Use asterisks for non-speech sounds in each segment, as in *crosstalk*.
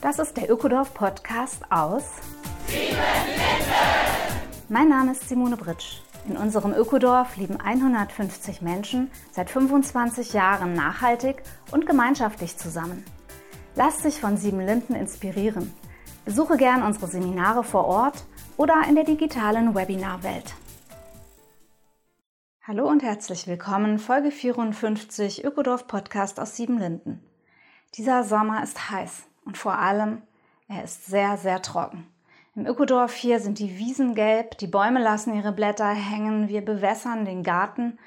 Das ist der Ökodorf Podcast aus Mein Name ist Simone Britsch. In unserem Ökodorf leben 150 Menschen seit 25 Jahren nachhaltig und gemeinschaftlich zusammen. Lasst sich von Sieben Linden inspirieren. Besuche gern unsere Seminare vor Ort oder in der digitalen Webinarwelt. Hallo und herzlich willkommen, Folge 54 Ökodorf Podcast aus Siebenlinden. Dieser Sommer ist heiß und vor allem, er ist sehr, sehr trocken. Im Ökodorf hier sind die Wiesen gelb, die Bäume lassen ihre Blätter hängen, wir bewässern den Garten.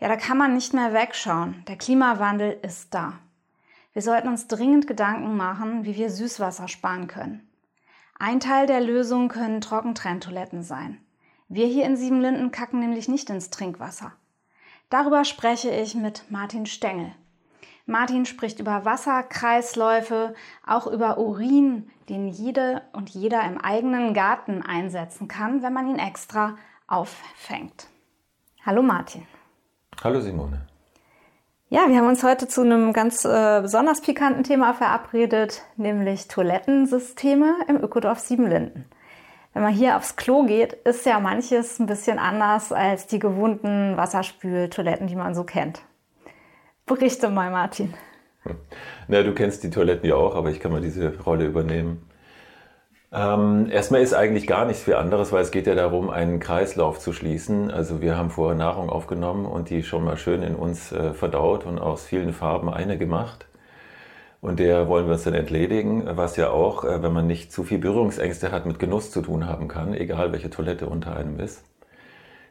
Ja, da kann man nicht mehr wegschauen. Der Klimawandel ist da. Wir sollten uns dringend Gedanken machen, wie wir Süßwasser sparen können. Ein Teil der Lösung können Trockentrenntoiletten sein. Wir hier in Siebenlinden kacken nämlich nicht ins Trinkwasser. Darüber spreche ich mit Martin Stengel. Martin spricht über Wasserkreisläufe, auch über Urin, den jede und jeder im eigenen Garten einsetzen kann, wenn man ihn extra auffängt. Hallo Martin. Hallo Simone. Ja, wir haben uns heute zu einem ganz äh, besonders pikanten Thema verabredet, nämlich Toilettensysteme im Ökodorf Siebenlinden wenn man hier aufs Klo geht, ist ja manches ein bisschen anders als die gewohnten Wasserspültoiletten, die man so kennt. Berichte mal, Martin. Na, du kennst die Toiletten ja auch, aber ich kann mal diese Rolle übernehmen. Ähm, erstmal ist eigentlich gar nichts viel anderes, weil es geht ja darum, einen Kreislauf zu schließen. Also wir haben vorher Nahrung aufgenommen und die schon mal schön in uns äh, verdaut und aus vielen Farben eine gemacht. Und der wollen wir uns dann entledigen, was ja auch, äh, wenn man nicht zu viel Berührungsängste hat, mit Genuss zu tun haben kann, egal welche Toilette unter einem ist.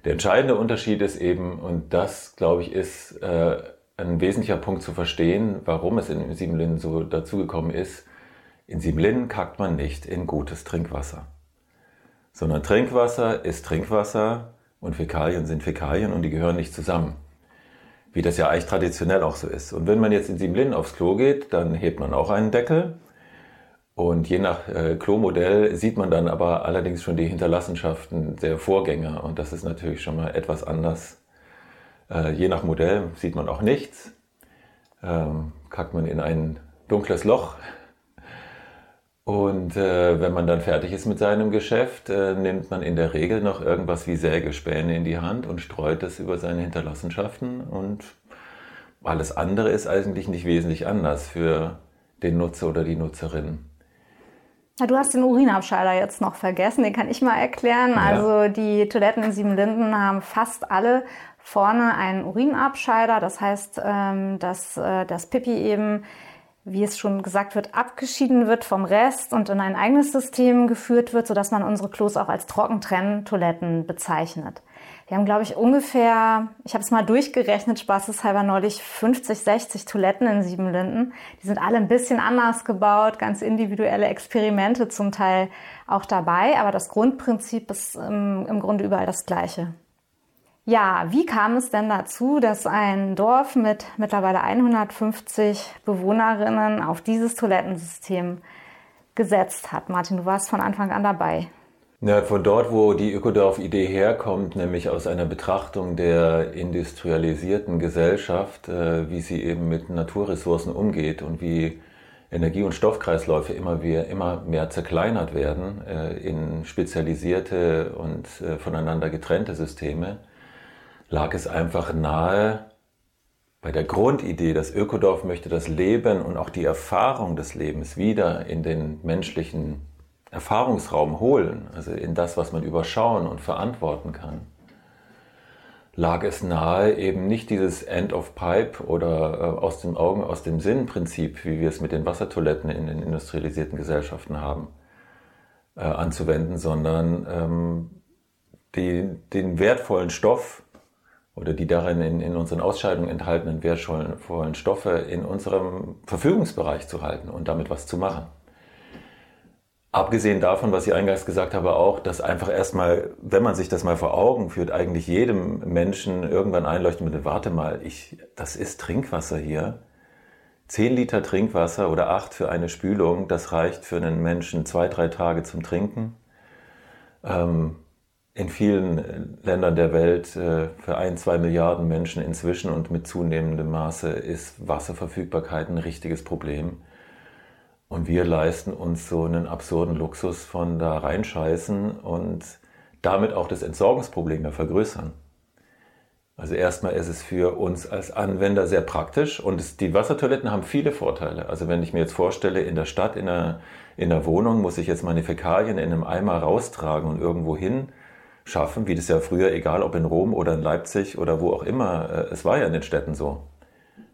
Der entscheidende Unterschied ist eben, und das, glaube ich, ist äh, ein wesentlicher Punkt zu verstehen, warum es in Siebenlinden so dazugekommen ist. In Siebenlinden kackt man nicht in gutes Trinkwasser, sondern Trinkwasser ist Trinkwasser und Fäkalien sind Fäkalien und die gehören nicht zusammen wie das ja eigentlich traditionell auch so ist. Und wenn man jetzt in Siebenlinden aufs Klo geht, dann hebt man auch einen Deckel. Und je nach äh, Klomodell sieht man dann aber allerdings schon die Hinterlassenschaften der Vorgänger. Und das ist natürlich schon mal etwas anders. Äh, je nach Modell sieht man auch nichts. Ähm, kackt man in ein dunkles Loch, und äh, wenn man dann fertig ist mit seinem Geschäft, äh, nimmt man in der Regel noch irgendwas wie Sägespäne in die Hand und streut das über seine Hinterlassenschaften. Und alles andere ist eigentlich nicht wesentlich anders für den Nutzer oder die Nutzerin. Ja, du hast den Urinabscheider jetzt noch vergessen, den kann ich mal erklären. Ja. Also die Toiletten in Siebenlinden haben fast alle vorne einen Urinabscheider. Das heißt, ähm, dass äh, das Pipi eben wie es schon gesagt wird, abgeschieden wird vom Rest und in ein eigenes System geführt wird, sodass man unsere Klos auch als Trockentrenntoiletten bezeichnet. Wir haben, glaube ich, ungefähr, ich habe es mal durchgerechnet, spaßeshalber neulich 50, 60 Toiletten in Siebenlinden. Die sind alle ein bisschen anders gebaut, ganz individuelle Experimente zum Teil auch dabei, aber das Grundprinzip ist im, im Grunde überall das gleiche. Ja, wie kam es denn dazu, dass ein Dorf mit mittlerweile 150 Bewohnerinnen auf dieses Toilettensystem gesetzt hat? Martin, du warst von Anfang an dabei. Ja, von dort, wo die Ökodorf-Idee herkommt, nämlich aus einer Betrachtung der industrialisierten Gesellschaft, äh, wie sie eben mit Naturressourcen umgeht und wie Energie- und Stoffkreisläufe immer, mehr, immer mehr zerkleinert werden äh, in spezialisierte und äh, voneinander getrennte Systeme lag es einfach nahe, bei der Grundidee, dass Ökodorf möchte das Leben und auch die Erfahrung des Lebens wieder in den menschlichen Erfahrungsraum holen, also in das, was man überschauen und verantworten kann, lag es nahe, eben nicht dieses End of Pipe oder äh, aus dem Augen, aus dem Sinn Prinzip, wie wir es mit den Wassertoiletten in den industrialisierten Gesellschaften haben, äh, anzuwenden, sondern ähm, die, den wertvollen Stoff, oder die darin in, in unseren Ausscheidungen enthaltenen wertvollen Stoffe in unserem Verfügungsbereich zu halten und damit was zu machen. Abgesehen davon, was ich eingangs gesagt habe, auch, dass einfach erstmal, wenn man sich das mal vor Augen führt, eigentlich jedem Menschen irgendwann einleuchten mit, warte mal, ich, das ist Trinkwasser hier. Zehn Liter Trinkwasser oder acht für eine Spülung, das reicht für einen Menschen zwei, drei Tage zum Trinken. Ähm, in vielen äh, Ländern der Welt äh, für ein, zwei Milliarden Menschen inzwischen und mit zunehmendem Maße ist Wasserverfügbarkeit ein richtiges Problem. Und wir leisten uns so einen absurden Luxus von da reinscheißen und damit auch das Entsorgungsproblem ja vergrößern. Also erstmal ist es für uns als Anwender sehr praktisch und es, die Wassertoiletten haben viele Vorteile. Also wenn ich mir jetzt vorstelle, in der Stadt, in der, in der Wohnung muss ich jetzt meine Fäkalien in einem Eimer raustragen und irgendwo hin schaffen, wie das ja früher, egal ob in Rom oder in Leipzig oder wo auch immer, äh, es war ja in den Städten so.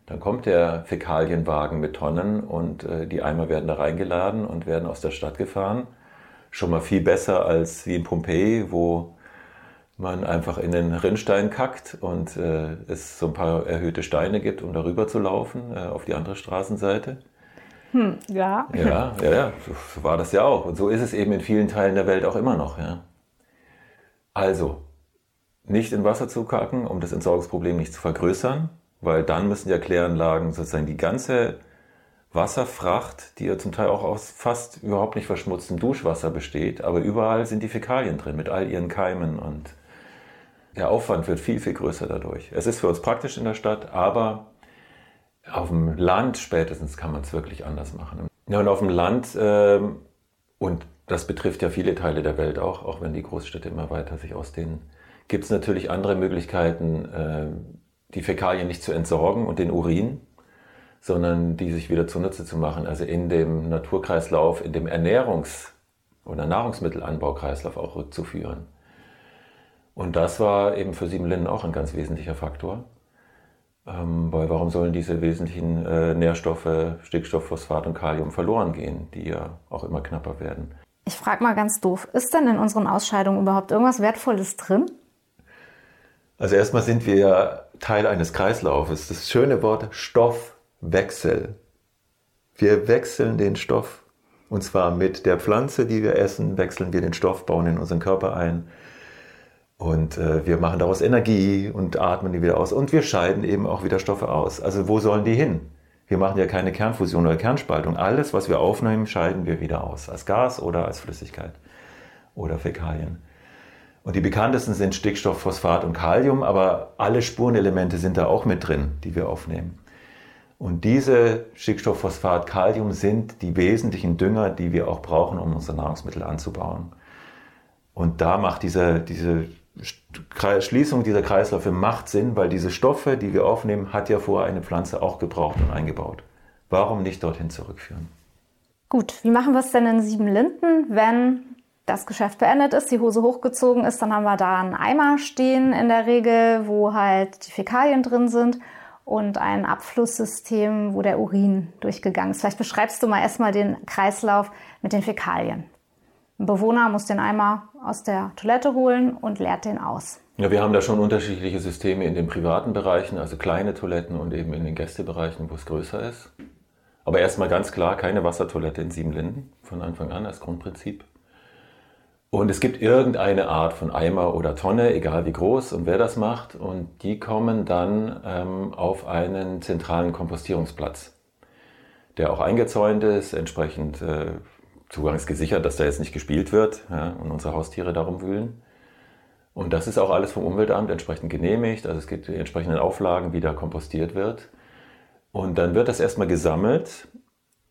Dann kommt der Fäkalienwagen mit Tonnen und äh, die Eimer werden da reingeladen und werden aus der Stadt gefahren. Schon mal viel besser als wie in Pompeji, wo man einfach in den Rinnstein kackt und äh, es so ein paar erhöhte Steine gibt, um darüber zu laufen, auf die andere Straßenseite. Hm, ja. Ja, ja, ja, so war das ja auch. Und so ist es eben in vielen Teilen der Welt auch immer noch. Ja. Also, nicht in Wasser zu kacken, um das Entsorgungsproblem nicht zu vergrößern, weil dann müssen die Kläranlagen sozusagen die ganze Wasserfracht, die ja zum Teil auch aus fast überhaupt nicht verschmutztem Duschwasser besteht, aber überall sind die Fäkalien drin mit all ihren Keimen und der Aufwand wird viel, viel größer dadurch. Es ist für uns praktisch in der Stadt, aber auf dem Land spätestens kann man es wirklich anders machen. Ja, und auf dem Land, äh, und das betrifft ja viele Teile der Welt auch, auch wenn die Großstädte immer weiter sich ausdehnen, gibt es natürlich andere Möglichkeiten, äh, die Fäkalien nicht zu entsorgen und den Urin, sondern die sich wieder zunutze zu machen, also in dem Naturkreislauf, in dem Ernährungs- oder Nahrungsmittelanbaukreislauf auch rückzuführen. Und das war eben für Siebenlinden auch ein ganz wesentlicher Faktor. Ähm, weil warum sollen diese wesentlichen äh, Nährstoffe, Stickstoff, Phosphat und Kalium verloren gehen, die ja auch immer knapper werden? Ich frage mal ganz doof, ist denn in unseren Ausscheidungen überhaupt irgendwas Wertvolles drin? Also erstmal sind wir ja Teil eines Kreislaufes. Das schöne Wort Stoffwechsel. Wir wechseln den Stoff. Und zwar mit der Pflanze, die wir essen, wechseln wir den Stoff, bauen in unseren Körper ein. Und äh, wir machen daraus Energie und atmen die wieder aus. Und wir scheiden eben auch wieder Stoffe aus. Also wo sollen die hin? Wir machen ja keine Kernfusion oder Kernspaltung. Alles, was wir aufnehmen, scheiden wir wieder aus. Als Gas oder als Flüssigkeit oder Fäkalien. Und die bekanntesten sind Stickstoff, Phosphat und Kalium, aber alle Spurenelemente sind da auch mit drin, die wir aufnehmen. Und diese Stickstoff, Phosphat, Kalium sind die wesentlichen Dünger, die wir auch brauchen, um unsere Nahrungsmittel anzubauen. Und da macht diese, diese Schließung dieser Kreisläufe macht Sinn, weil diese Stoffe, die wir aufnehmen, hat ja vorher eine Pflanze auch gebraucht und eingebaut. Warum nicht dorthin zurückführen? Gut, wie machen wir es denn in Siebenlinden, wenn das Geschäft beendet ist, die Hose hochgezogen ist, dann haben wir da einen Eimer stehen in der Regel, wo halt die Fäkalien drin sind und ein Abflusssystem, wo der Urin durchgegangen ist. Vielleicht beschreibst du mal erstmal den Kreislauf mit den Fäkalien. Ein Bewohner muss den Eimer aus der Toilette holen und leert den aus. Ja, wir haben da schon unterschiedliche Systeme in den privaten Bereichen, also kleine Toiletten und eben in den Gästebereichen, wo es größer ist. Aber erstmal ganz klar, keine Wassertoilette in Siebenlinden von Anfang an als Grundprinzip. Und es gibt irgendeine Art von Eimer oder Tonne, egal wie groß und wer das macht, und die kommen dann ähm, auf einen zentralen Kompostierungsplatz, der auch eingezäunt ist, entsprechend äh, Zugang ist gesichert, dass da jetzt nicht gespielt wird ja, und unsere Haustiere darum wühlen. Und das ist auch alles vom Umweltamt entsprechend genehmigt. Also es gibt die entsprechenden Auflagen, wie da kompostiert wird. Und dann wird das erstmal gesammelt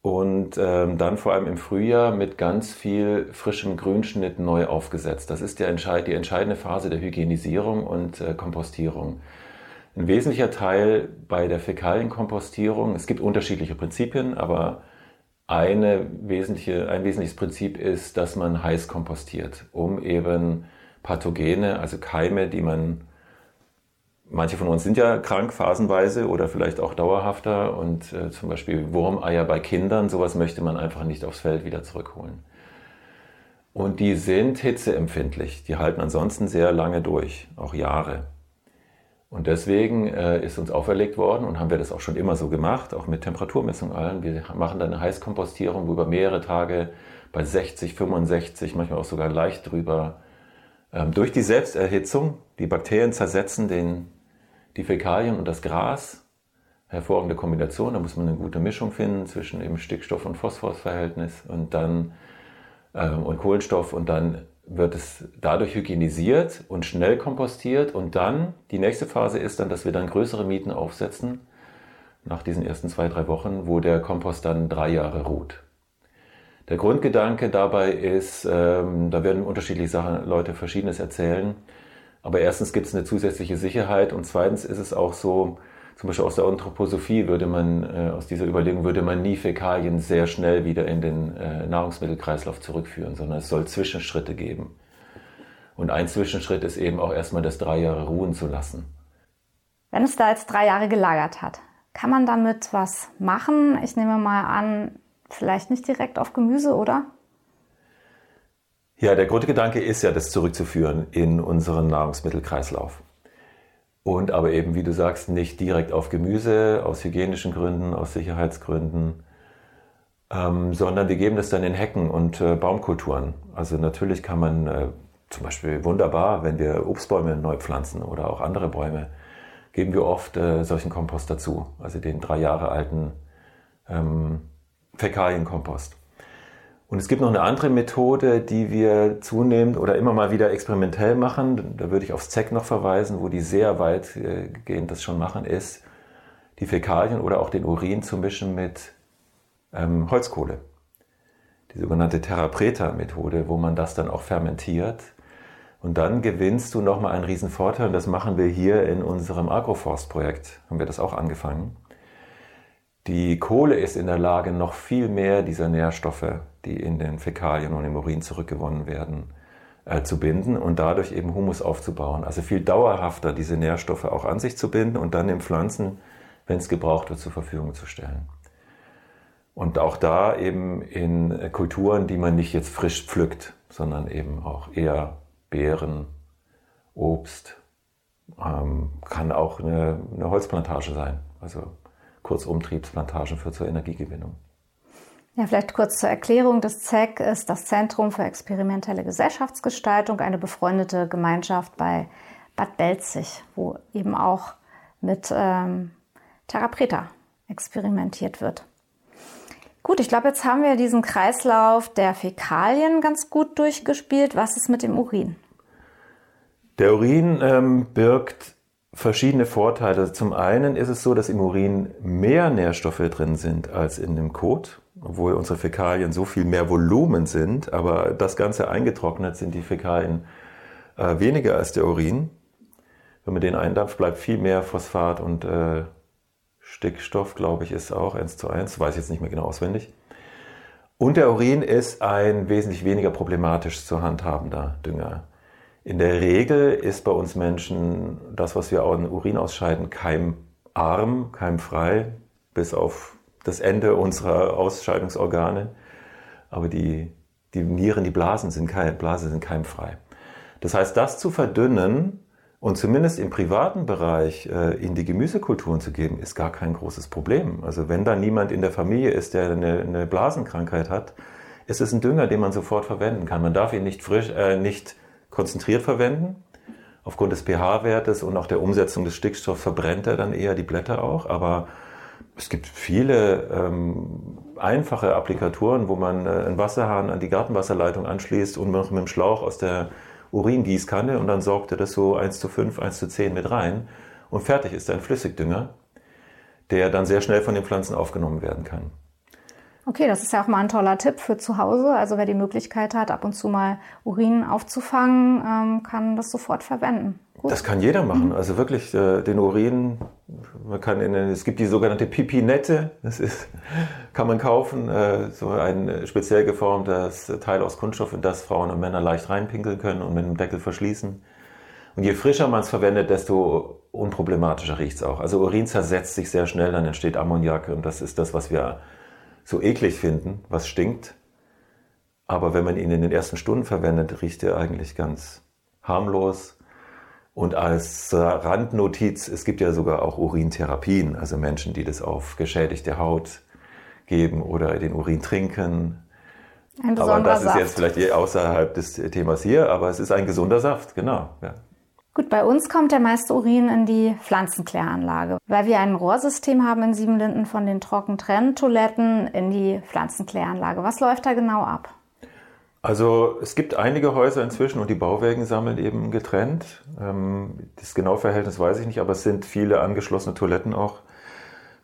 und ähm, dann vor allem im Frühjahr mit ganz viel frischem Grünschnitt neu aufgesetzt. Das ist entscheid die entscheidende Phase der Hygienisierung und äh, Kompostierung. Ein wesentlicher Teil bei der Fäkalienkompostierung, es gibt unterschiedliche Prinzipien, aber eine wesentliche, ein wesentliches Prinzip ist, dass man heiß kompostiert, um eben Pathogene, also Keime, die man, manche von uns sind ja krank phasenweise oder vielleicht auch dauerhafter und äh, zum Beispiel Wurmeier bei Kindern, sowas möchte man einfach nicht aufs Feld wieder zurückholen. Und die sind hitzeempfindlich, die halten ansonsten sehr lange durch, auch Jahre. Und deswegen äh, ist uns auferlegt worden und haben wir das auch schon immer so gemacht, auch mit Temperaturmessung allen. Wir machen dann eine Heißkompostierung, wo über mehrere Tage bei 60, 65, manchmal auch sogar leicht drüber, ähm, durch die Selbsterhitzung, die Bakterien zersetzen den, die Fäkalien und das Gras. Hervorragende Kombination, da muss man eine gute Mischung finden zwischen eben Stickstoff- und Phosphorusverhältnis und dann ähm, und Kohlenstoff und dann wird es dadurch hygienisiert und schnell kompostiert und dann, die nächste Phase ist dann, dass wir dann größere Mieten aufsetzen, nach diesen ersten zwei, drei Wochen, wo der Kompost dann drei Jahre ruht. Der Grundgedanke dabei ist, ähm, da werden unterschiedliche Sachen, Leute Verschiedenes erzählen. Aber erstens gibt es eine zusätzliche Sicherheit und zweitens ist es auch so, zum Beispiel aus der Anthroposophie würde man, äh, aus dieser Überlegung würde man nie Fäkalien sehr schnell wieder in den äh, Nahrungsmittelkreislauf zurückführen, sondern es soll Zwischenschritte geben. Und ein Zwischenschritt ist eben auch erstmal das drei Jahre ruhen zu lassen. Wenn es da jetzt drei Jahre gelagert hat, kann man damit was machen? Ich nehme mal an, vielleicht nicht direkt auf Gemüse, oder? Ja, der Grundgedanke ist ja, das zurückzuführen in unseren Nahrungsmittelkreislauf. Und aber eben, wie du sagst, nicht direkt auf Gemüse, aus hygienischen Gründen, aus Sicherheitsgründen, ähm, sondern wir geben das dann in Hecken und äh, Baumkulturen. Also natürlich kann man äh, zum Beispiel wunderbar, wenn wir Obstbäume neu pflanzen oder auch andere Bäume, geben wir oft äh, solchen Kompost dazu, also den drei Jahre alten ähm, Fäkalienkompost. Und es gibt noch eine andere Methode, die wir zunehmend oder immer mal wieder experimentell machen. Da würde ich aufs ZEC noch verweisen, wo die sehr weitgehend das schon machen, ist, die Fäkalien oder auch den Urin zu mischen mit ähm, Holzkohle. Die sogenannte Terra Preta Methode, wo man das dann auch fermentiert und dann gewinnst du nochmal einen riesen Vorteil und das machen wir hier in unserem Agroforst-Projekt, haben wir das auch angefangen. Die Kohle ist in der Lage, noch viel mehr dieser Nährstoffe, die in den Fäkalien und im Urin zurückgewonnen werden, äh, zu binden und dadurch eben Humus aufzubauen. Also viel dauerhafter diese Nährstoffe auch an sich zu binden und dann den Pflanzen, wenn es gebraucht wird, zur Verfügung zu stellen. Und auch da eben in Kulturen, die man nicht jetzt frisch pflückt, sondern eben auch eher Beeren, Obst, ähm, kann auch eine, eine, Holzplantage sein. Also Kurzumtriebsplantagen für zur Energiegewinnung. Ja, vielleicht kurz zur Erklärung. Das ZEG ist das Zentrum für experimentelle Gesellschaftsgestaltung, eine befreundete Gemeinschaft bei Bad Belzig, wo eben auch mit ähm, Terra Preta experimentiert wird. Gut, ich glaube, jetzt haben wir diesen Kreislauf der Fäkalien ganz gut durchgespielt. Was ist mit dem Urin? Der Urin ähm, birgt verschiedene Vorteile. Zum einen ist es so, dass im Urin mehr Nährstoffe drin sind als in dem Kot, obwohl unsere Fäkalien so viel mehr Volumen sind, aber das Ganze eingetrocknet sind die Fäkalien äh, weniger als der Urin. Wenn man den eindampft, bleibt viel mehr Phosphat und äh, Stickstoff, glaube ich, ist auch 1 zu 1, weiß ich jetzt nicht mehr genau auswendig. Und der Urin ist ein wesentlich weniger problematisch zu handhabender Dünger. In der Regel ist bei uns Menschen das, was wir auch in Urin ausscheiden, keimarm, keimfrei, bis auf das Ende unserer Ausscheidungsorgane. Aber die, die Nieren, die Blasen sind, keim, Blasen sind keimfrei. Das heißt, das zu verdünnen und zumindest im privaten Bereich äh, in die Gemüsekulturen zu geben, ist gar kein großes Problem. Also wenn da niemand in der Familie ist, der eine, eine Blasenkrankheit hat, ist es ein Dünger, den man sofort verwenden kann. Man darf ihn nicht frisch, äh, nicht konzentriert verwenden. Aufgrund des pH-Wertes und auch der Umsetzung des Stickstoffs verbrennt er dann eher die Blätter auch. Aber es gibt viele ähm, einfache Applikatoren, wo man äh, einen Wasserhahn an die Gartenwasserleitung anschließt und mit dem Schlauch aus der Uringießkanne und dann sorgt er das so 1 zu 5, 1 zu 10 mit rein und fertig ist ein Flüssigdünger, der dann sehr schnell von den Pflanzen aufgenommen werden kann. Okay, das ist ja auch mal ein toller Tipp für zu Hause. Also wer die Möglichkeit hat, ab und zu mal Urin aufzufangen, ähm, kann das sofort verwenden. Gut. Das kann jeder machen. Mhm. Also wirklich äh, den Urin, man kann in, es gibt die sogenannte Pipinette, das ist, kann man kaufen, äh, so ein speziell geformtes Teil aus Kunststoff, in das Frauen und Männer leicht reinpinkeln können und mit dem Deckel verschließen. Und je frischer man es verwendet, desto unproblematischer riecht es auch. Also Urin zersetzt sich sehr schnell, dann entsteht Ammoniak und das ist das, was wir so eklig finden, was stinkt. Aber wenn man ihn in den ersten Stunden verwendet, riecht er eigentlich ganz harmlos. Und als Randnotiz, es gibt ja sogar auch Urintherapien, also Menschen, die das auf geschädigte Haut geben oder den Urin trinken. Ein aber das ist jetzt vielleicht außerhalb des Themas hier, aber es ist ein gesunder Saft, genau. Ja. Gut, bei uns kommt der meiste Urin in die Pflanzenkläranlage, weil wir ein Rohrsystem haben in Siebenlinden von den Trockentrenntoiletten in die Pflanzenkläranlage. Was läuft da genau ab? Also es gibt einige Häuser inzwischen und die Bauwerken sammeln eben getrennt. Ähm, das genaue Verhältnis weiß ich nicht, aber es sind viele angeschlossene Toiletten auch.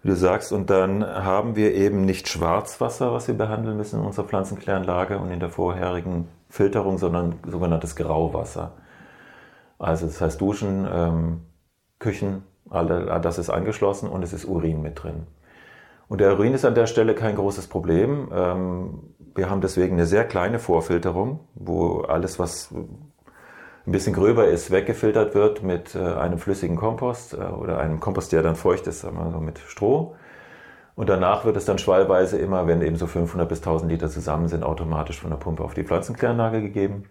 wie du sagst. Und dann haben wir eben nicht Schwarzwasser, was wir behandeln müssen in unserer Pflanzenkläranlage und in der vorherigen Filterung, sondern sogenanntes Grauwasser. Also das heißt Duschen, ähm, Küchen, all das ist angeschlossen und es ist Urin mit drin. Und der Urin ist an der Stelle kein großes Problem. Ähm, wir haben deswegen eine sehr kleine Vorfilterung, wo alles, was ein bisschen gröber ist, weggefiltert wird mit äh, einem flüssigen Kompost äh, oder einem Kompost, der dann feucht ist, sagen wir so mit Stroh. Und danach wird es dann schwallweise immer, wenn eben so 500 bis 1000 Liter zusammen sind, automatisch von der Pumpe auf die Pflanzenkläranlage gegeben.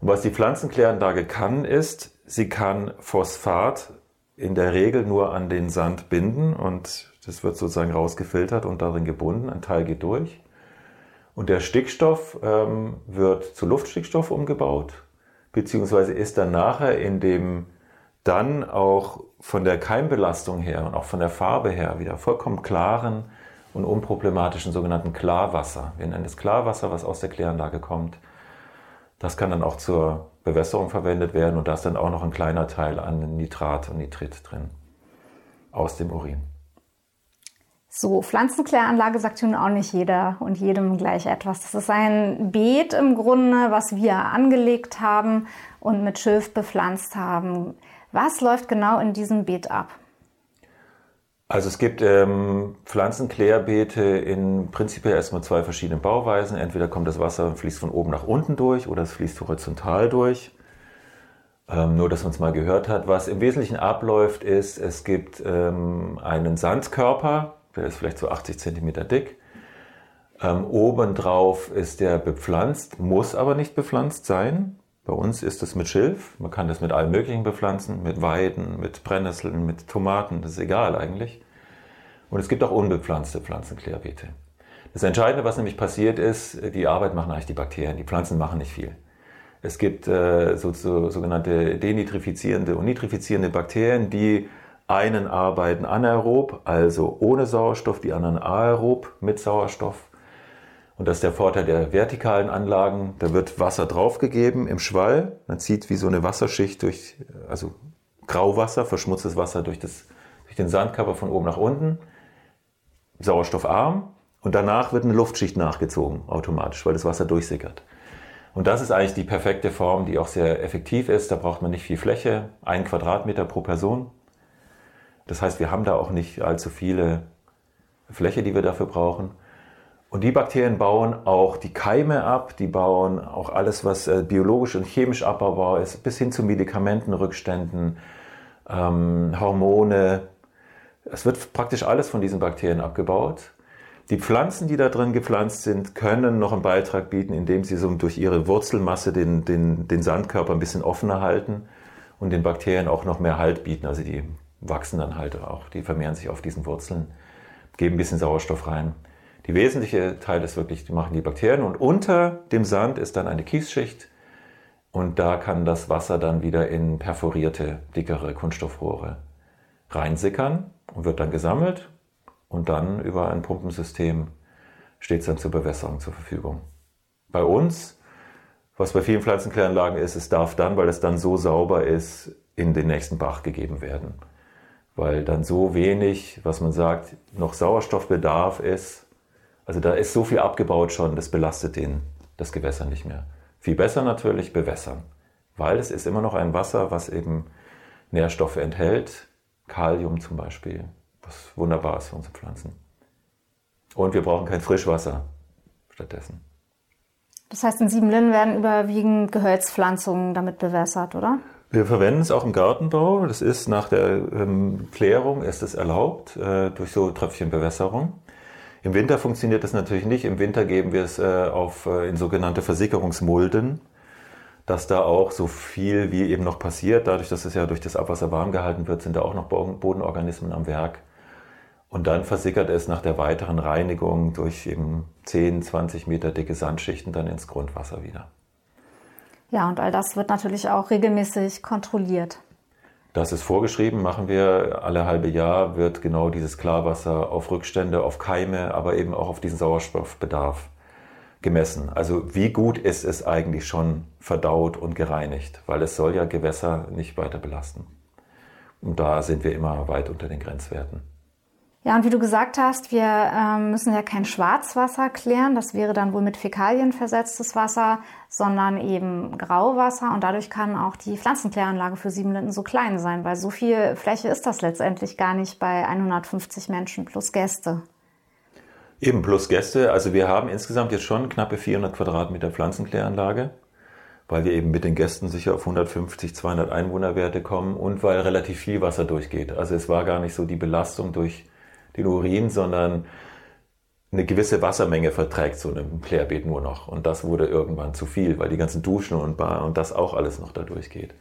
Und was die Pflanzenkläranlage kann, ist, sie kann Phosphat in der Regel nur an den Sand binden und das wird sozusagen rausgefiltert und darin gebunden. Ein Teil geht durch. Und der Stickstoff ähm, wird zu Luftstickstoff umgebaut beziehungsweise ist dann nachher in dem dann auch von der Keimbelastung her und auch von der Farbe her wieder vollkommen klaren und unproblematischen sogenannten Klarwasser. Wir nennen es Klarwasser, was aus der Kläranlage kommt. Das kann dann auch zur Bewässerung verwendet werden und da ist dann auch noch ein kleiner Teil an Nitrat und Nitrit drin aus dem Urin. So, Pflanzenkläranlage sagt nun auch nicht jeder und jedem gleich etwas. Das ist ein Beet im Grunde, was wir angelegt haben und mit Schilf bepflanzt haben. Was läuft genau in diesem Beet ab? Also es gibt ähm, Pflanzenklärbeete in prinzipiell erstmal zwei verschiedenen Bauweisen. Entweder kommt das Wasser und fließt von oben nach unten durch oder es fließt horizontal durch. Ähm, nur, dass man es mal gehört hat. Was im Wesentlichen abläuft, ist, es gibt ähm, einen Sandkörper, der ist vielleicht so 80 Zentimeter dick. Ähm, obendrauf ist der bepflanzt, muss aber nicht bepflanzt sein. Bei uns ist es mit Schilf. Man kann das mit allem Möglichen bepflanzen, mit Weiden, mit Brennnesseln, mit Tomaten, das ist egal eigentlich. Und es gibt auch unbepflanzte Pflanzenklärbeete. Das Entscheidende, was nämlich passiert ist, die Arbeit machen eigentlich die Bakterien. Die Pflanzen machen nicht viel. Es gibt äh, so, so, sogenannte denitrifizierende und nitrifizierende Bakterien, die einen arbeiten anaerob, also ohne Sauerstoff, die anderen aerob mit Sauerstoff. Und das ist der Vorteil der vertikalen Anlagen. Da wird Wasser draufgegeben im Schwall. Man zieht wie so eine Wasserschicht durch, also Grauwasser, verschmutztes Wasser durch, das, durch den Sandkörper von oben nach unten. Sauerstoffarm. Und danach wird eine Luftschicht nachgezogen, automatisch, weil das Wasser durchsickert. Und das ist eigentlich die perfekte Form, die auch sehr effektiv ist. Da braucht man nicht viel Fläche, ein Quadratmeter pro Person. Das heißt, wir haben da auch nicht allzu viele Fläche, die wir dafür brauchen. Und die Bakterien bauen auch die Keime ab, die bauen auch alles, was äh, biologisch und chemisch abbaubar ist, bis hin zu Medikamentenrückständen, ähm, Hormone. Es wird praktisch alles von diesen Bakterien abgebaut. Die Pflanzen, die da drin gepflanzt sind, können noch einen Beitrag bieten, indem sie so durch ihre Wurzelmasse den, den, den Sandkörper ein bisschen offener halten und den Bakterien auch noch mehr Halt bieten. Also die wachsen dann halt auch. Die vermehren sich auf diesen Wurzeln, geben ein bisschen Sauerstoff rein. Die wesentliche Teil ist wirklich, die machen die Bakterien und unter dem Sand ist dann eine Kiesschicht und da kann das Wasser dann wieder in perforierte, dickere Kunststoffrohre reinsickern und wird dann gesammelt und dann über ein Pumpensystem steht es dann zur Bewässerung zur Verfügung. Bei uns, was bei vielen Pflanzenkläranlagen ist, es darf dann, weil es dann so sauber ist, in den nächsten Bach gegeben werden weil dann so wenig, was man sagt, noch Sauerstoffbedarf ist. Also da ist so viel abgebaut schon, das belastet den, das Gewässer nicht mehr. Viel besser natürlich bewässern, weil es ist immer noch ein Wasser, was eben Nährstoffe enthält, Kalium zum Beispiel, was wunderbar ist für unsere Pflanzen. Und wir brauchen kein Frischwasser stattdessen. Das heißt, in Siebenlinden werden überwiegend Gehölzpflanzungen damit bewässert, oder? Wir verwenden es auch im Gartenbau. Das ist nach der ähm, Klärung ist es erlaubt äh, durch so Tröpfchenbewässerung. Im Winter funktioniert das natürlich nicht. Im Winter geben wir es äh, auf, äh, in sogenannte Versickerungsmulden, dass da auch so viel wie eben noch passiert. Dadurch, dass es ja durch das Abwasser warm gehalten wird, sind da auch noch Bodenorganismen am Werk. Und dann versickert es nach der weiteren Reinigung durch eben 10, 20 Meter dicke Sandschichten dann ins Grundwasser wieder. Ja, und all das wird natürlich auch regelmäßig kontrolliert. Das ist vorgeschrieben, machen wir alle halbe Jahr, wird genau dieses Klarwasser auf Rückstände, auf Keime, aber eben auch auf diesen Sauerstoffbedarf gemessen. Also wie gut ist es eigentlich schon verdaut und gereinigt, weil es soll ja Gewässer nicht weiter belasten. Und da sind wir immer weit unter den Grenzwerten. Ja, und wie du gesagt hast, wir ähm, müssen ja kein Schwarzwasser klären, das wäre dann wohl mit Fäkalien versetztes Wasser, sondern eben Grauwasser und dadurch kann auch die Pflanzenkläranlage für Siebenlinden so klein sein, weil so viel Fläche ist das letztendlich gar nicht bei 150 Menschen plus Gäste. Eben plus Gäste, also wir haben insgesamt jetzt schon knappe 400 Quadratmeter Pflanzenkläranlage, weil wir eben mit den Gästen sicher auf 150, 200 Einwohnerwerte kommen und weil relativ viel Wasser durchgeht. Also es war gar nicht so die Belastung durch den Urin, sondern eine gewisse Wassermenge verträgt so ein Klärbeet nur noch. Und das wurde irgendwann zu viel, weil die ganzen Duschen und Bar und das auch alles noch da durchgeht.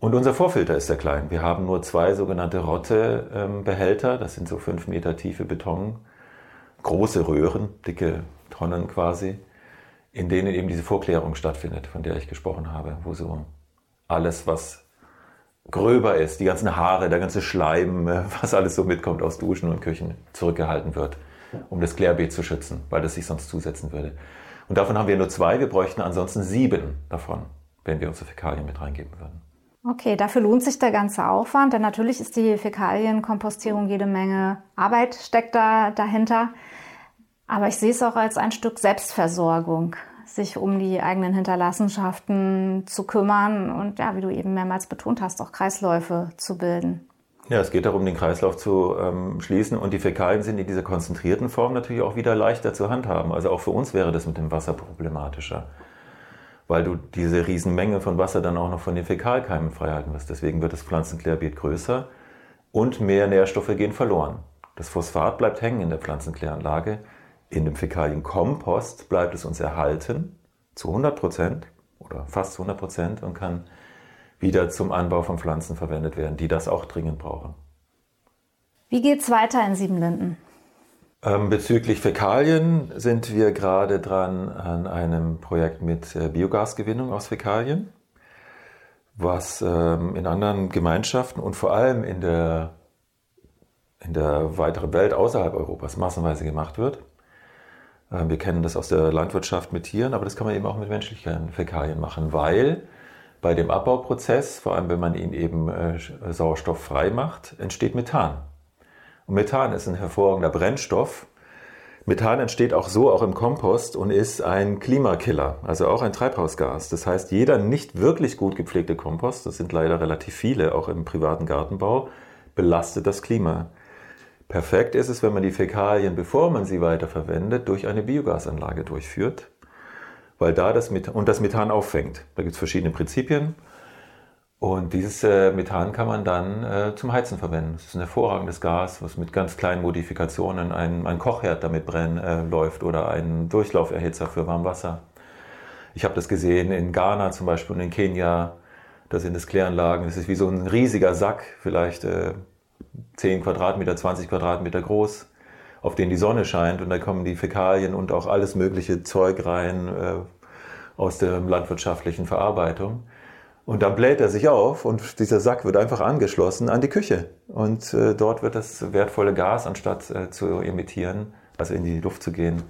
Und unser Vorfilter ist sehr klein. Wir haben nur zwei sogenannte Rottebehälter. Das sind so fünf Meter tiefe Beton, große Röhren, dicke Tonnen quasi, in denen eben diese Vorklärung stattfindet, von der ich gesprochen habe, wo so alles, was gröber ist, die ganzen Haare, der ganze Schleim, *laughs* was alles so mitkommt aus Duschen und Küchen, zurückgehalten wird, um das Klärbeet zu schützen, weil das sich sonst zusetzen würde. Und davon haben wir nur zwei, wir bräuchten ansonsten sieben davon, wenn wir unsere Fäkalien mit reingeben würden. Okay, dafür lohnt sich der ganze Aufwand, denn natürlich ist die Fäkalienkompostierung jede Menge Arbeit steckt da dahinter. Aber ich sehe es auch als ein Stück Selbstversorgung sich um die eigenen Hinterlassenschaften zu kümmern und ja, wie du eben mehrmals betont hast, auch Kreisläufe zu bilden. Ja, es geht darum, den Kreislauf zu ähm, schließen und die Fäkalien sind in dieser konzentrierten Form natürlich auch wieder leichter zu handhaben. Also auch für uns wäre das mit dem Wasser problematischer, weil du diese Riesenmenge von Wasser dann auch noch von den Fäkalkeimen freihalten wirst. Deswegen wird das Pflanzenklärbet größer und mehr Nährstoffe gehen verloren. Das Phosphat bleibt hängen in der Pflanzenkläranlage in dem Fäkalienkompost bleibt es uns erhalten zu 100 Prozent oder fast zu 100 Prozent und kann wieder zum Anbau von Pflanzen verwendet werden, die das auch dringend brauchen. Wie geht es weiter in Siebenlinden? Ähm, bezüglich Fäkalien sind wir gerade dran an einem Projekt mit äh, Biogasgewinnung aus Fäkalien, was ähm, in anderen Gemeinschaften und vor allem in der, in der weiteren Welt außerhalb Europas massenweise gemacht wird. Äh, wir kennen das aus der Landwirtschaft mit Tieren, aber das kann man eben auch mit menschlichen Fäkalien machen, weil bei dem Abbauprozess, vor allem wenn man ihn eben äh, sauerstofffrei macht, entsteht Methan. Und Methan ist ein hervorragender Brennstoff. Methan entsteht auch so, auch im Kompost und ist ein Klimakiller, also auch ein Treibhausgas. Das heißt, jeder nicht wirklich gut gepflegte Kompost, das sind leider relativ viele, auch im privaten Gartenbau, belastet das Klima. Perfekt ist es, wenn man die Fäkalien, bevor man sie weiterverwendet, durch eine Biogasanlage durchführt, weil da das Methan, und das Methan auffängt. Da gibt es verschiedene Prinzipien. Und dieses äh, Methan kann man dann äh, zum Heizen verwenden. Das ist ein hervorragendes Gas, was mit ganz kleinen Modifikationen ein, ein Kochherd damit brennen äh, läuft oder ein Durchlauferhitzer für Warmwasser. Ich habe das gesehen in Ghana zum Beispiel und in Kenia. Da sind es Kläranlagen. Das ist wie so ein riesiger Sack, vielleicht äh, 10 Quadratmeter, 20 Quadratmeter groß, auf denen die Sonne scheint und da kommen die Fäkalien und auch alles mögliche Zeug rein äh, aus der landwirtschaftlichen Verarbeitung. Und dann bläht er sich auf und dieser Sack wird einfach angeschlossen an die Küche. Und äh, dort wird das wertvolle Gas, anstatt äh, zu emittieren, also in die Luft zu gehen,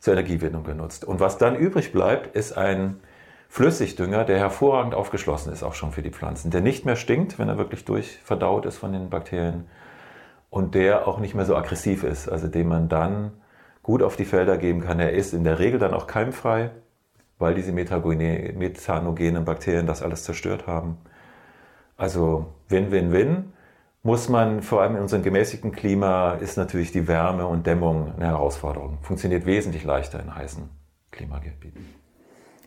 zur Energiegewinnung genutzt. Und was dann übrig bleibt, ist ein Flüssigdünger, der hervorragend aufgeschlossen ist, auch schon für die Pflanzen, der nicht mehr stinkt, wenn er wirklich durchverdaut ist von den Bakterien und der auch nicht mehr so aggressiv ist, also den man dann gut auf die Felder geben kann. Er ist in der Regel dann auch keimfrei, weil diese methanogenen Bakterien das alles zerstört haben. Also Win-Win-Win. Muss man, vor allem in unserem gemäßigten Klima, ist natürlich die Wärme und Dämmung eine Herausforderung. Funktioniert wesentlich leichter in heißen Klimagebieten.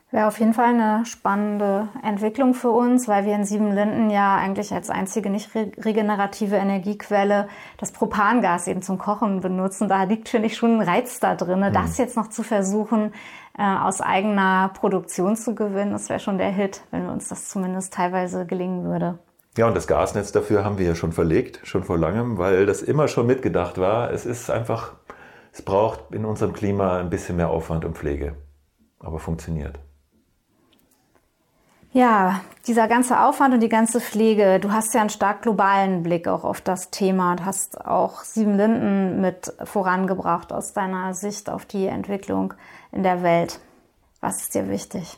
Wäre auf jeden Fall eine spannende Entwicklung für uns, weil wir in Siebenlinden ja eigentlich als einzige nicht regenerative Energiequelle das Propangas eben zum Kochen benutzen. Da liegt, finde ich, schon ein Reiz da drin. Mhm. Das jetzt noch zu versuchen, aus eigener Produktion zu gewinnen, das wäre schon der Hit, wenn uns das zumindest teilweise gelingen würde. Ja, und das Gasnetz dafür haben wir ja schon verlegt, schon vor langem, weil das immer schon mitgedacht war. Es ist einfach, es braucht in unserem Klima ein bisschen mehr Aufwand und Pflege, aber funktioniert. Ja, dieser ganze Aufwand und die ganze Pflege, du hast ja einen stark globalen Blick auch auf das Thema und hast auch Sieben Linden mit vorangebracht aus deiner Sicht auf die Entwicklung in der Welt. Was ist dir wichtig?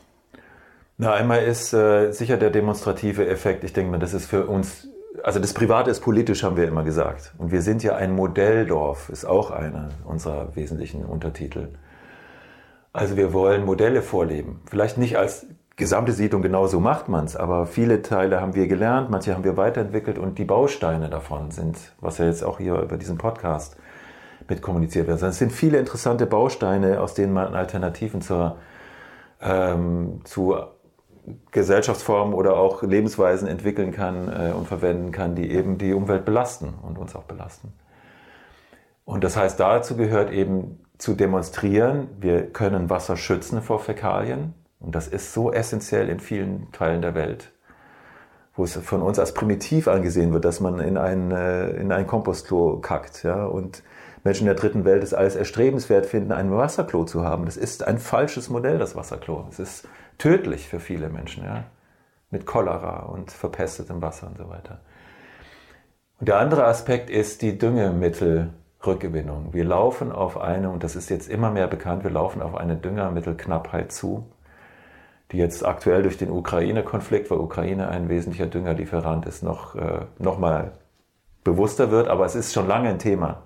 Na, einmal ist äh, sicher der demonstrative Effekt. Ich denke mal, das ist für uns also das Private ist politisch, haben wir immer gesagt. Und wir sind ja ein Modelldorf, ist auch einer unserer wesentlichen Untertitel. Also wir wollen Modelle vorleben. Vielleicht nicht als gesamte Siedlung, genau so macht man es, aber viele Teile haben wir gelernt, manche haben wir weiterentwickelt und die Bausteine davon sind, was ja jetzt auch hier über diesen Podcast mit kommuniziert wird. Also es sind viele interessante Bausteine, aus denen man Alternativen zur, ähm, zu Gesellschaftsformen oder auch Lebensweisen entwickeln kann äh, und verwenden kann, die eben die Umwelt belasten und uns auch belasten. Und das heißt, dazu gehört eben zu demonstrieren, wir können Wasser schützen vor Fäkalien. Und das ist so essentiell in vielen Teilen der Welt, wo es von uns als primitiv angesehen wird, dass man in ein, äh, in ein Kompostklo kackt. Ja? Und Menschen der dritten Welt es alles erstrebenswert finden, ein Wasserklo zu haben. Das ist ein falsches Modell, das Wasserklo. Es ist tödlich für viele Menschen, ja? mit Cholera und verpestetem Wasser und so weiter. Und der andere Aspekt ist die Düngemittelrückgewinnung. Wir laufen auf eine, und das ist jetzt immer mehr bekannt, wir laufen auf eine Düngermittelknappheit zu, die jetzt aktuell durch den Ukraine-Konflikt, weil Ukraine ein wesentlicher Düngerlieferant ist, noch, äh, noch mal bewusster wird. Aber es ist schon lange ein Thema.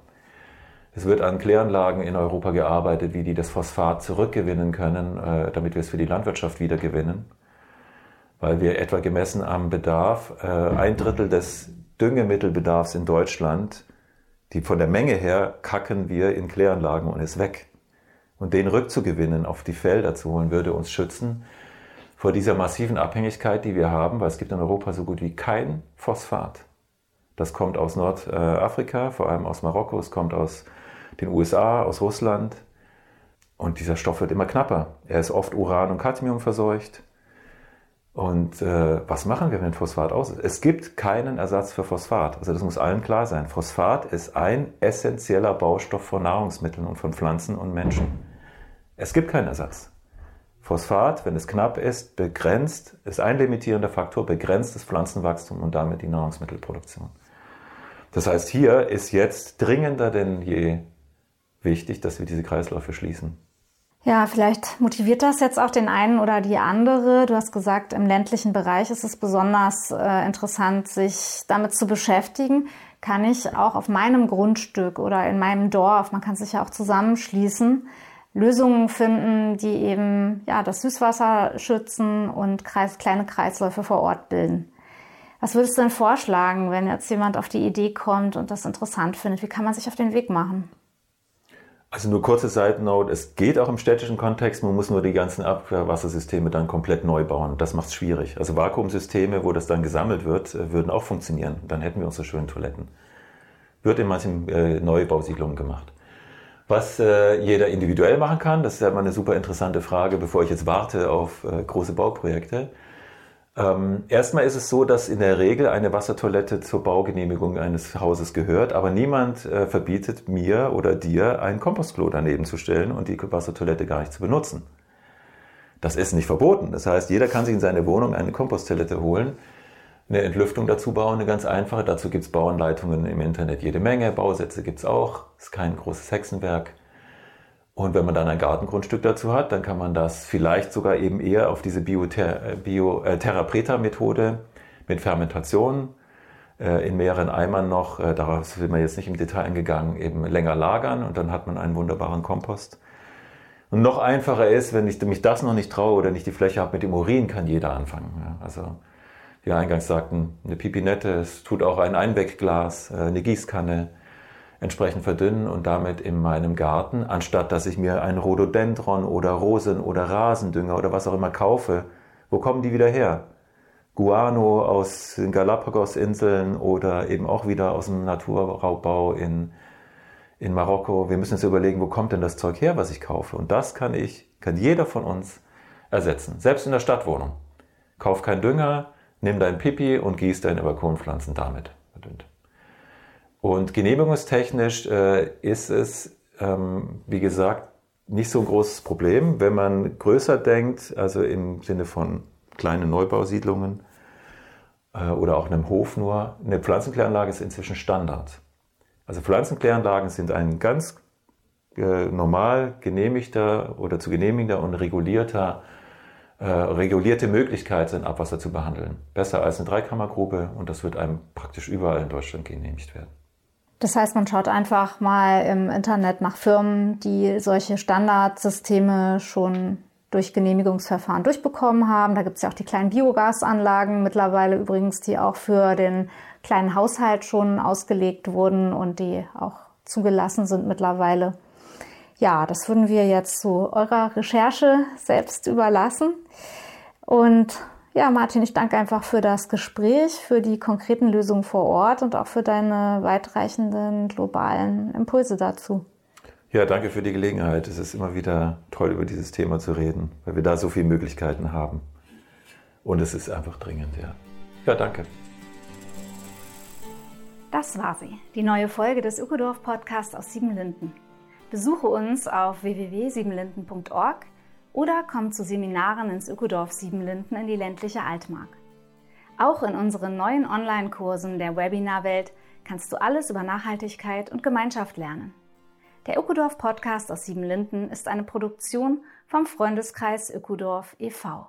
Es wird an Kläranlagen in Europa gearbeitet, wie die das Phosphat zurückgewinnen können, äh, damit wir es für die Landwirtschaft wiedergewinnen. Weil wir etwa gemessen am Bedarf, äh, ein Drittel des Düngemittelbedarfs in Deutschland, die von der Menge her kacken wir in Kläranlagen und ist weg. Und den rückzugewinnen, auf die Felder zu holen, würde uns schützen vor dieser massiven Abhängigkeit, die wir haben, weil es gibt in Europa so gut wie kein Phosphat. Das kommt aus Nordafrika, vor allem aus Marokko, es kommt aus den USA, aus Russland. Und dieser Stoff wird immer knapper. Er ist oft Uran und Cadmium verseucht. Und äh, was machen wir, wenn Phosphat aus ist? Es gibt keinen Ersatz für Phosphat. Also das muss allen klar sein. Phosphat ist ein essentieller Baustoff von Nahrungsmitteln und von Pflanzen und Menschen. Es gibt keinen Ersatz. Phosphat, wenn es knapp ist, begrenzt, ist ein limitierender Faktor, begrenzt das Pflanzenwachstum und damit die Nahrungsmittelproduktion. Das heißt, hier ist jetzt dringender denn je wichtig, dass wir diese Kreisläufe schließen. Ja, vielleicht motiviert das jetzt auch den einen oder die andere. Du hast gesagt, im ländlichen Bereich ist es besonders äh, interessant, sich damit zu beschäftigen. Kann ich auch auf meinem Grundstück oder in meinem Dorf, man kann sich ja auch zusammenschließen, Lösungen finden, die eben ja, das Süßwasser schützen und Kreis, kleine Kreisläufe vor Ort bilden. Was würdest du denn vorschlagen, wenn jetzt jemand auf die Idee kommt und das interessant findet? Wie kann man sich auf den Weg machen? Also nur kurze Side Note, es geht auch im städtischen Kontext, man muss nur die ganzen Abwassersysteme dann komplett neu bauen. Das macht es schwierig. Also Vakuumsysteme, wo das dann gesammelt wird, äh, würden auch funktionieren. Dann hätten wir unsere schönen Toiletten. Wird in manchen äh, Neubausiedlungen gemacht. Was äh, jeder individuell machen kann, das ist ja immer eine super interessante Frage, bevor ich jetzt warte auf äh, große Bauprojekte. Ähm, erstmal ist es so, dass in der Regel eine Wassertoilette zur Baugenehmigung eines Hauses gehört, aber niemand äh, verbietet mir oder dir ein Kompostklo daneben zu stellen und die Wassertoilette gar nicht zu benutzen. Das ist nicht verboten. Das heißt, jeder kann sich in seine Wohnung eine Komposttoilette holen, eine Entlüftung dazu bauen, eine ganz einfache. Dazu gibt es Bauanleitungen im Internet jede Menge, Bausätze gibt es auch. Ist kein großes Hexenwerk. Und wenn man dann ein Gartengrundstück dazu hat, dann kann man das vielleicht sogar eben eher auf diese Bio-Terra Bio, äh, mit Fermentation äh, in mehreren Eimern noch, äh, darauf sind wir jetzt nicht im Detail eingegangen, eben länger lagern und dann hat man einen wunderbaren Kompost. Und noch einfacher ist, wenn ich mich das noch nicht traue oder nicht die Fläche habe, mit dem Urin kann jeder anfangen. Ja, also, wie eingangs sagten, eine Pipinette, es tut auch ein Einwegglas, äh, eine Gießkanne, entsprechend verdünnen und damit in meinem Garten, anstatt dass ich mir ein Rhododendron oder Rosen oder Rasendünger oder was auch immer kaufe, wo kommen die wieder her? Guano aus den Galapagos-Inseln oder eben auch wieder aus dem Naturraubbau in, in Marokko. Wir müssen uns überlegen, wo kommt denn das Zeug her, was ich kaufe? Und das kann ich, kann jeder von uns ersetzen. Selbst in der Stadtwohnung. Kauf keinen Dünger, nimm dein Pipi und gieß deine Balkonpflanzen damit. Und genehmigungstechnisch äh, ist es, ähm, wie gesagt, nicht so ein großes Problem, wenn man größer denkt, also im Sinne von kleinen Neubausiedlungen äh, oder auch einem Hof nur. Eine Pflanzenkläranlage ist inzwischen Standard. Also Pflanzenkläranlagen sind ein ganz äh, normal genehmigter oder zu genehmigender und regulierter äh, regulierte Möglichkeit sind, Abwasser zu behandeln. Besser als eine Dreikammergrube und das wird einem praktisch überall in Deutschland genehmigt werden. Das heißt, man schaut einfach mal im Internet nach Firmen, die solche Standardsysteme schon durch Genehmigungsverfahren durchbekommen haben. Da gibt es ja auch die kleinen Biogasanlagen mittlerweile übrigens, die auch für den kleinen Haushalt schon ausgelegt wurden und die auch zugelassen sind mittlerweile. Ja, das würden wir jetzt zu eurer Recherche selbst überlassen. Und ja, Martin, ich danke einfach für das Gespräch, für die konkreten Lösungen vor Ort und auch für deine weitreichenden globalen Impulse dazu. Ja, danke für die Gelegenheit. Es ist immer wieder toll, über dieses Thema zu reden, weil wir da so viele Möglichkeiten haben. Und es ist einfach dringend, ja. Ja, danke. Das war sie, die neue Folge des Ökodorf Podcasts aus Siebenlinden. Besuche uns auf www.siebenlinden.org oder komm zu Seminaren ins Ökodorf Siebenlinden in die ländliche Altmark. Auch in unseren neuen Online-Kursen der Webinarwelt kannst du alles über Nachhaltigkeit und Gemeinschaft lernen. Der Ökodorf Podcast aus Siebenlinden ist eine Produktion vom Freundeskreis Ökodorf e.V.